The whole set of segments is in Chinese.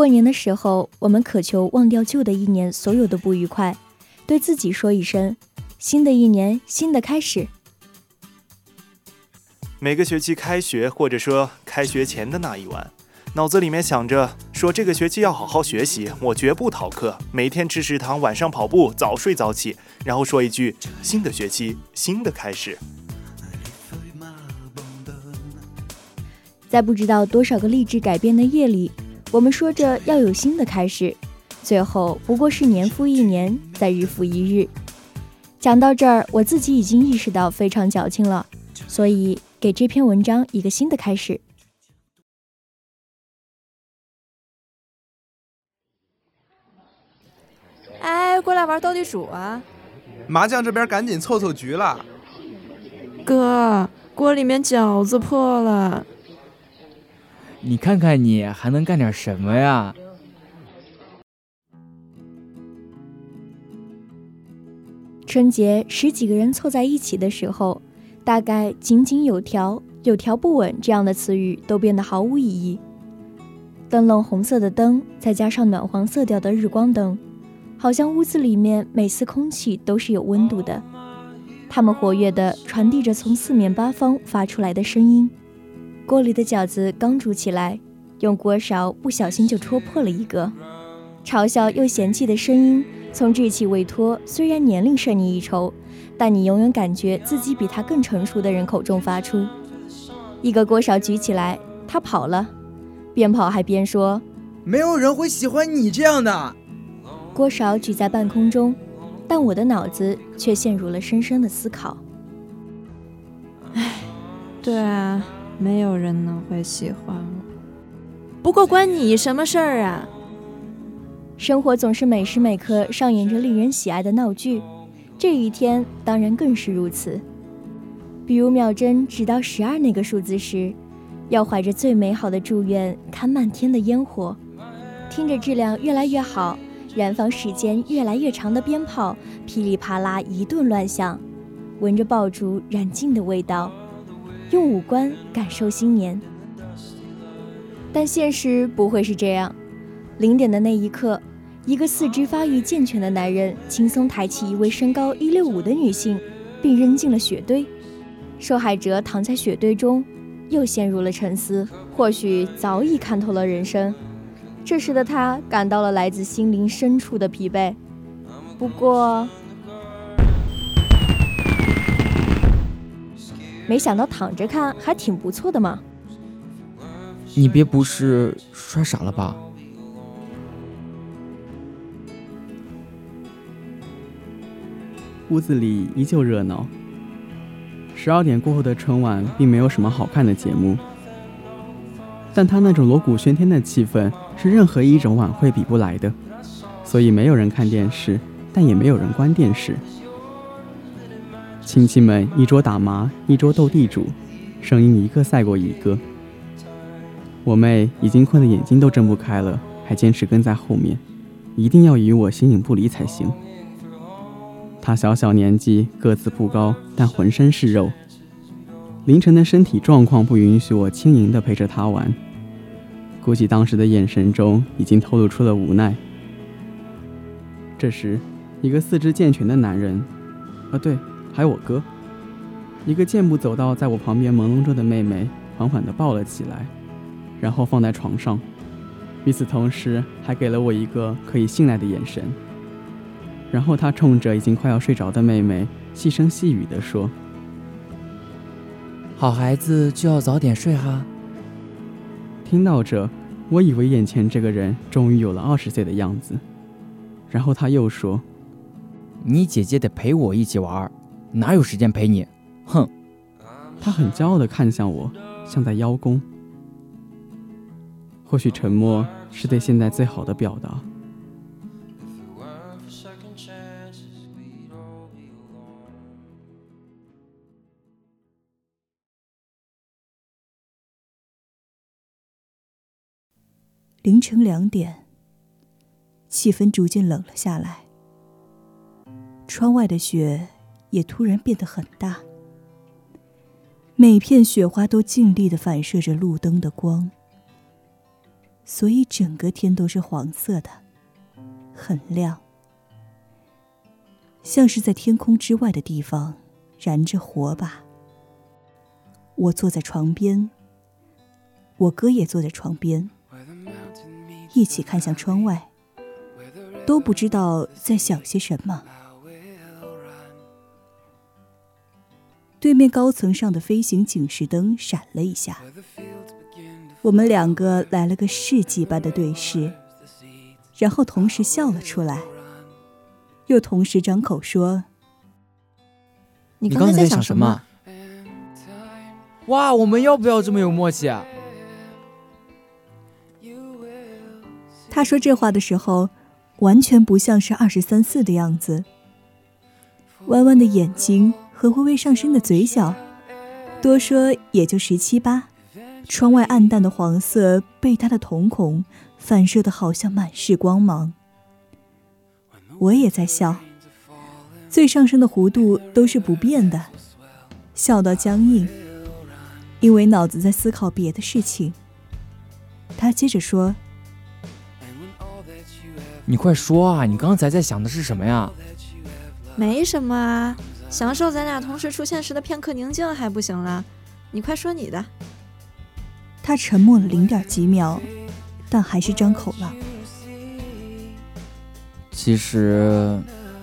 过年的时候，我们渴求忘掉旧的一年所有的不愉快，对自己说一声：“新的一年，新的开始。”每个学期开学，或者说开学前的那一晚，脑子里面想着说这个学期要好好学习，我绝不逃课，每天吃食堂，晚上跑步，早睡早起，然后说一句：“新的学期，新的开始。”在不知道多少个励志改变的夜里。我们说着要有新的开始，最后不过是年复一年，再日复一日。讲到这儿，我自己已经意识到非常矫情了，所以给这篇文章一个新的开始。哎，过来玩斗地主啊！麻将这边赶紧凑凑局了。哥，锅里面饺子破了。你看看你还能干点什么呀？春节十几个人凑在一起的时候，大概井井有条、有条不紊这样的词语都变得毫无意义。灯笼红色的灯，再加上暖黄色调的日光灯，好像屋子里面每丝空气都是有温度的。它们活跃地传递着从四面八方发出来的声音。锅里的饺子刚煮起来，用锅勺不小心就戳破了一个。嘲笑又嫌弃的声音从稚气未脱、虽然年龄胜你一筹，但你永远感觉自己比他更成熟的人口中发出。一个锅勺举起来，他跑了，边跑还边说：“没有人会喜欢你这样的。”锅勺举在半空中，但我的脑子却陷入了深深的思考。唉，对啊。没有人能会喜欢我，不过关你什么事儿啊？生活总是每时每刻上演着令人喜爱的闹剧，这一天当然更是如此。比如秒针指到十二那个数字时，要怀着最美好的祝愿看漫天的烟火，听着质量越来越好、燃放时间越来越长的鞭炮噼里啪啦一顿乱响，闻着爆竹燃尽的味道。用五官感受新年，但现实不会是这样。零点的那一刻，一个四肢发育健全的男人轻松抬起一位身高一六五的女性，并扔进了雪堆。受害者躺在雪堆中，又陷入了沉思，或许早已看透了人生。这时的他感到了来自心灵深处的疲惫。不过，没想到躺着看还挺不错的嘛！你别不是摔傻了吧？屋子里依旧热闹。十二点过后的春晚并没有什么好看的节目，但它那种锣鼓喧天的气氛是任何一种晚会比不来的，所以没有人看电视，但也没有人关电视。亲戚们一桌打麻，一桌斗地主，声音一个赛过一个。我妹已经困得眼睛都睁不开了，还坚持跟在后面，一定要与我形影不离才行。她小小年纪，个子不高，但浑身是肉。凌晨的身体状况不允许我轻盈地陪着她玩，估计当时的眼神中已经透露出了无奈。这时，一个四肢健全的男人，啊对，还有我哥，一个箭步走到在我旁边朦胧着的妹妹，缓缓地抱了起来。然后放在床上，与此同时还给了我一个可以信赖的眼神。然后他冲着已经快要睡着的妹妹细声细语地说：“好孩子就要早点睡哈。”听到这，我以为眼前这个人终于有了二十岁的样子。然后他又说：“你姐姐得陪我一起玩，哪有时间陪你？”哼！他很骄傲地看向我，像在邀功。或许沉默是对现在最好的表达。凌晨两点，气氛逐渐冷了下来，窗外的雪也突然变得很大，每片雪花都尽力的反射着路灯的光。所以整个天都是黄色的，很亮，像是在天空之外的地方燃着火把。我坐在床边，我哥也坐在床边，一起看向窗外，都不知道在想些什么。对面高层上的飞行警示灯闪了一下。我们两个来了个世纪般的对视，然后同时笑了出来，又同时张口说：“你刚才在想什么？”哇，我们要不要这么有默契啊？他说这话的时候，完全不像是二十三四的样子，弯弯的眼睛和微微上升的嘴角，多说也就十七八。窗外暗淡的黄色被他的瞳孔反射的好像满是光芒。我也在笑，最上升的弧度都是不变的，笑到僵硬，因为脑子在思考别的事情。他接着说：“你快说啊，你刚才在想的是什么呀？”没什么啊，享受咱俩同时出现时的片刻宁静还不行了？你快说你的。他沉默了零点几秒，但还是张口了。其实，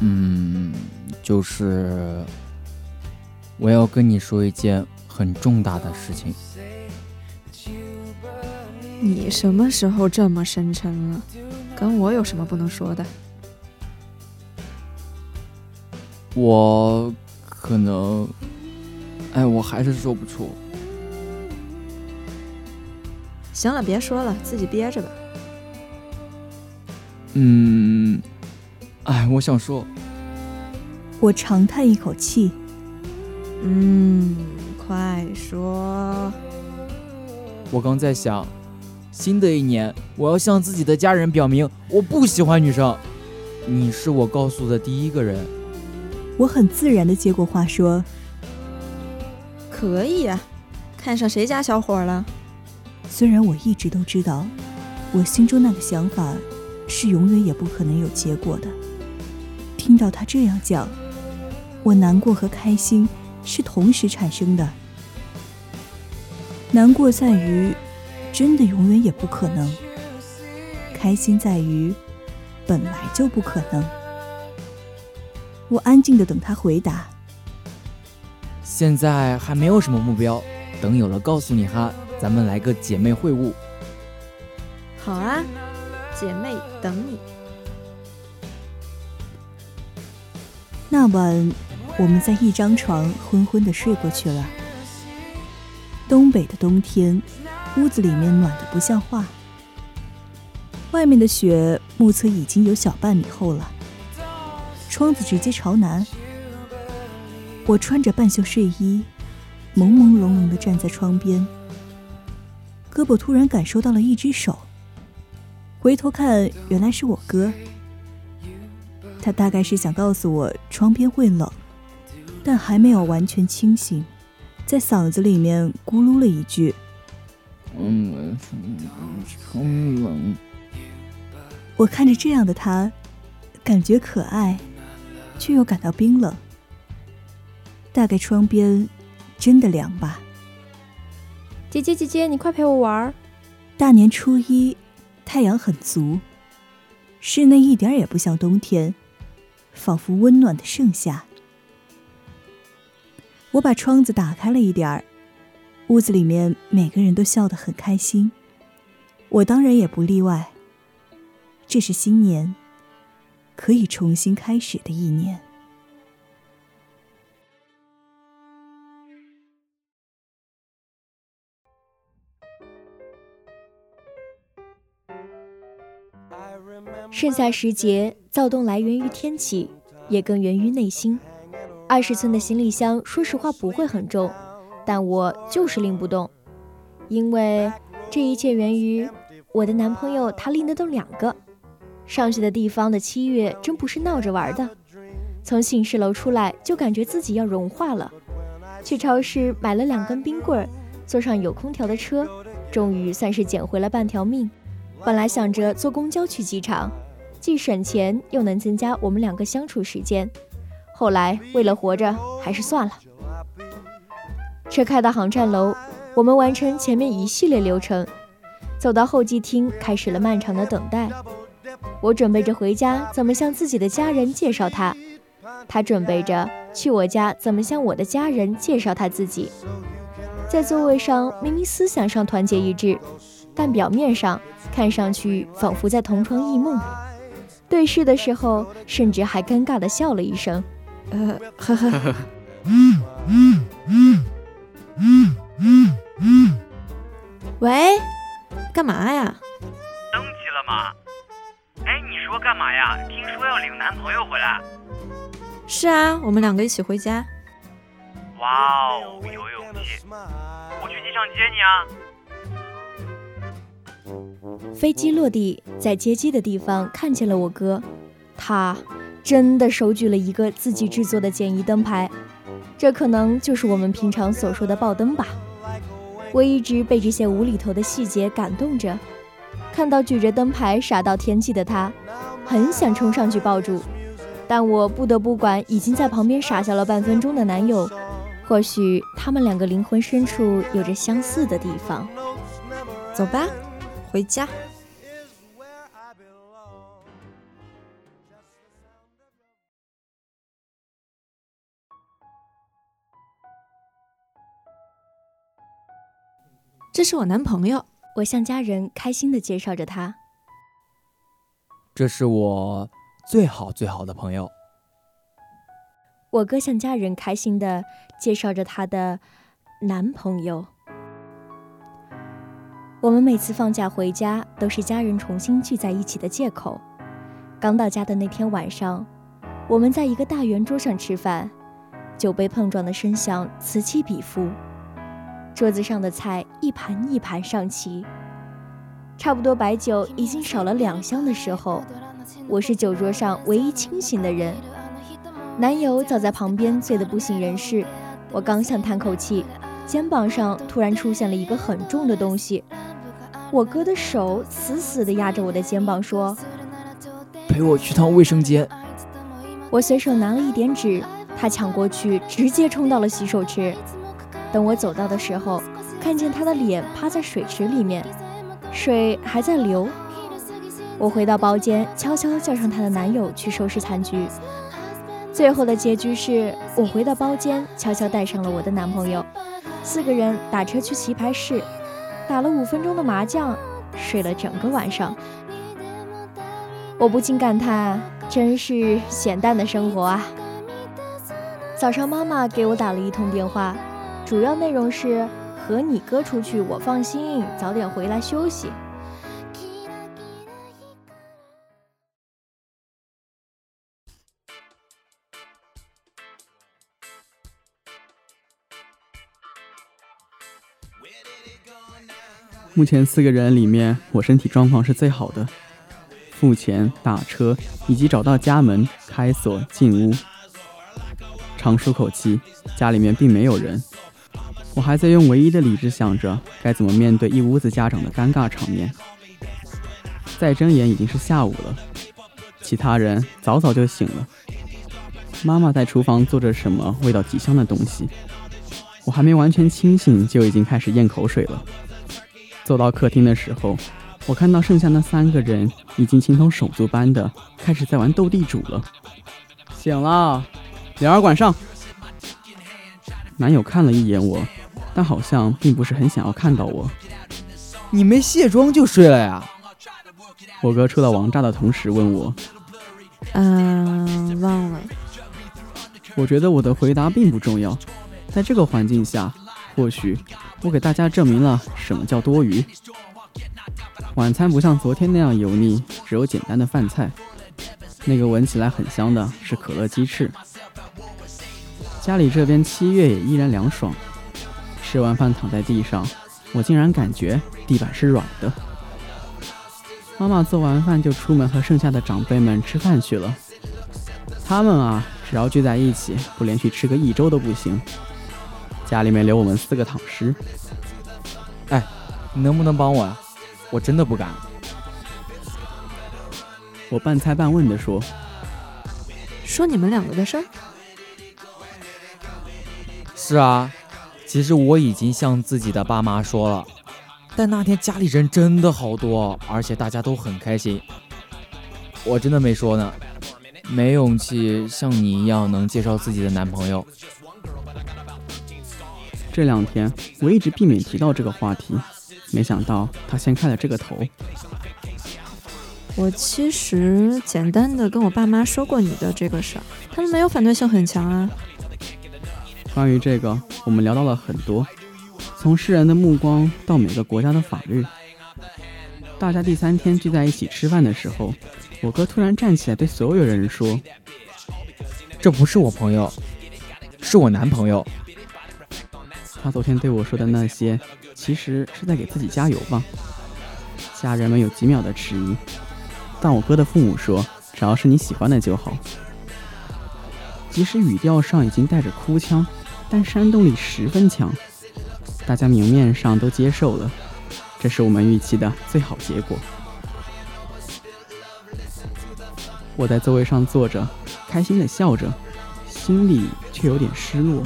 嗯，就是我要跟你说一件很重大的事情。你什么时候这么深沉了？跟我有什么不能说的？我可能，哎，我还是说不出。行了，别说了，自己憋着吧。嗯，哎，我想说，我长叹一口气。嗯，快说。我刚在想，新的一年，我要向自己的家人表明，我不喜欢女生。你是我告诉的第一个人。我很自然的接过话说：“可以啊，看上谁家小伙了？”虽然我一直都知道，我心中那个想法是永远也不可能有结果的。听到他这样讲，我难过和开心是同时产生的。难过在于，真的永远也不可能；开心在于，本来就不可能。我安静的等他回答。现在还没有什么目标，等有了告诉你哈。咱们来个姐妹会晤。好啊，姐妹等你。那晚，我们在一张床昏昏的睡过去了。东北的冬天，屋子里面暖的不像话。外面的雪，目测已经有小半米厚了。窗子直接朝南。我穿着半袖睡衣，朦朦胧胧地站在窗边，胳膊突然感受到了一只手。回头看，原来是我哥。他大概是想告诉我窗边会冷，但还没有完全清醒，在嗓子里面咕噜了一句：“嗯，窗冷。”我看着这样的他，感觉可爱，却又感到冰冷。大概窗边真的凉吧。姐姐姐姐，你快陪我玩儿。大年初一，太阳很足，室内一点也不像冬天。仿佛温暖的盛夏。我把窗子打开了一点儿，屋子里面每个人都笑得很开心，我当然也不例外。这是新年，可以重新开始的一年。盛夏时节，躁动来源于天气，也更源于内心。二十寸的行李箱，说实话不会很重，但我就是拎不动，因为这一切源于我的男朋友，他拎得动两个。上学的地方的七月真不是闹着玩的，从寝室楼出来就感觉自己要融化了。去超市买了两根冰棍儿，坐上有空调的车，终于算是捡回了半条命。本来想着坐公交去机场，既省钱又能增加我们两个相处时间。后来为了活着，还是算了。车开到航站楼，我们完成前面一系列流程，走到候机厅，开始了漫长的等待。我准备着回家怎么向自己的家人介绍他，他准备着去我家怎么向我的家人介绍他自己。在座位上，明明思想上团结一致。但表面上看上去仿佛在同床异梦，对视的时候甚至还尴尬地笑了一声，呃，呵呵呵。喂，干嘛呀？登机了吗？干嘛呀？听说要领男朋友回来。是啊，我们两个一起回家。哇哦，有勇气！我去机场接你啊。飞机落地，在接机的地方看见了我哥，他真的手举了一个自己制作的简易灯牌，这可能就是我们平常所说的爆灯吧。我一直被这些无厘头的细节感动着，看到举着灯牌傻到天际的他，很想冲上去抱住，但我不得不管已经在旁边傻笑了半分钟的男友，或许他们两个灵魂深处有着相似的地方。走吧，回家。这是我男朋友，我向家人开心的介绍着他。这是我最好最好的朋友。我哥向家人开心的介绍着他的男朋友。我们每次放假回家都是家人重新聚在一起的借口。刚到家的那天晚上，我们在一个大圆桌上吃饭，酒杯碰撞的声响此起彼伏。桌子上的菜一盘一盘上齐，差不多白酒已经少了两箱的时候，我是酒桌上唯一清醒的人。男友早在旁边醉得不省人事，我刚想叹口气，肩膀上突然出现了一个很重的东西。我哥的手死死地压着我的肩膀，说：“陪我去趟卫生间。”我随手拿了一点纸，他抢过去，直接冲到了洗手池。等我走到的时候，看见他的脸趴在水池里面，水还在流。我回到包间，悄悄叫上她的男友去收拾残局。最后的结局是我回到包间，悄悄带上了我的男朋友，四个人打车去棋牌室，打了五分钟的麻将，睡了整个晚上。我不禁感叹，真是咸淡的生活啊！早上妈妈给我打了一通电话。主要内容是和你哥出去我放心早点回来休息。目前四个人里面我身体状况是最好的付钱打车以及找到家门开锁进屋。长舒口气家里面并没有人。我还在用唯一的理智想着该怎么面对一屋子家长的尴尬场面。再睁眼已经是下午了，其他人早早就醒了。妈妈在厨房做着什么味道极香的东西，我还没完全清醒就已经开始咽口水了。走到客厅的时候，我看到剩下那三个人已经情同手足般的开始在玩斗地主了。醒了，铃儿关上。男友看了一眼我，但好像并不是很想要看到我。你没卸妆就睡了呀？我哥抽到王炸的同时问我：“嗯，忘了。”我觉得我的回答并不重要，在这个环境下，或许我给大家证明了什么叫多余。晚餐不像昨天那样油腻，只有简单的饭菜。那个闻起来很香的是可乐鸡翅。家里这边七月也依然凉爽。吃完饭躺在地上，我竟然感觉地板是软的。妈妈做完饭就出门和剩下的长辈们吃饭去了。他们啊，只要聚在一起，不连续吃个一周都不行。家里面留我们四个躺尸。哎，你能不能帮我呀？我真的不敢。我半猜半问的说：“说你们两个的事儿。”是啊，其实我已经向自己的爸妈说了。但那天家里人真的好多，而且大家都很开心。我真的没说呢，没勇气像你一样能介绍自己的男朋友。这两天我一直避免提到这个话题，没想到他先开了这个头。我其实简单的跟我爸妈说过你的这个事儿，他们没有反对性很强啊。关于这个，我们聊到了很多。从世人的目光到每个国家的法律，大家第三天聚在一起吃饭的时候，我哥突然站起来对所有人说：“这不是我朋友，是我男朋友。”他昨天对我说的那些，其实是在给自己加油吧。家人们有几秒的迟疑，但我哥的父母说：“只要是你喜欢的就好。”即使语调上已经带着哭腔，但煽动力十分强。大家明面上都接受了，这是我们预期的最好结果。我在座位上坐着，开心的笑着，心里却有点失落。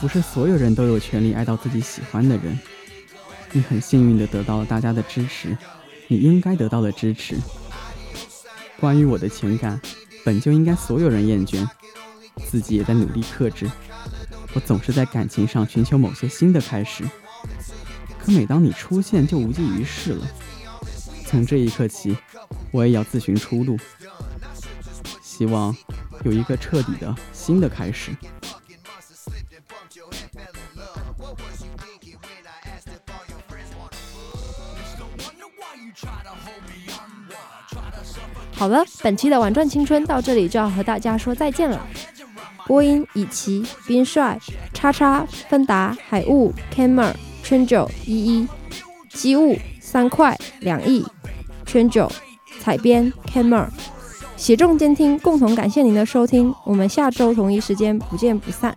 不是所有人都有权利爱到自己喜欢的人。你很幸运的得到了大家的支持，你应该得到的支持。关于我的情感，本就应该所有人厌倦，自己也在努力克制。我总是在感情上寻求某些新的开始，可每当你出现，就无济于事了。从这一刻起，我也要自寻出路，希望有一个彻底的新的开始。好了，本期的《玩转青春》到这里就要和大家说再见了。波音：以奇、冰帅、叉叉、芬达、海雾、Camer、圈九、一一、机务、三块、两亿、圈九、彩编、Cammer、协众监听，共同感谢您的收听，我们下周同一时间不见不散。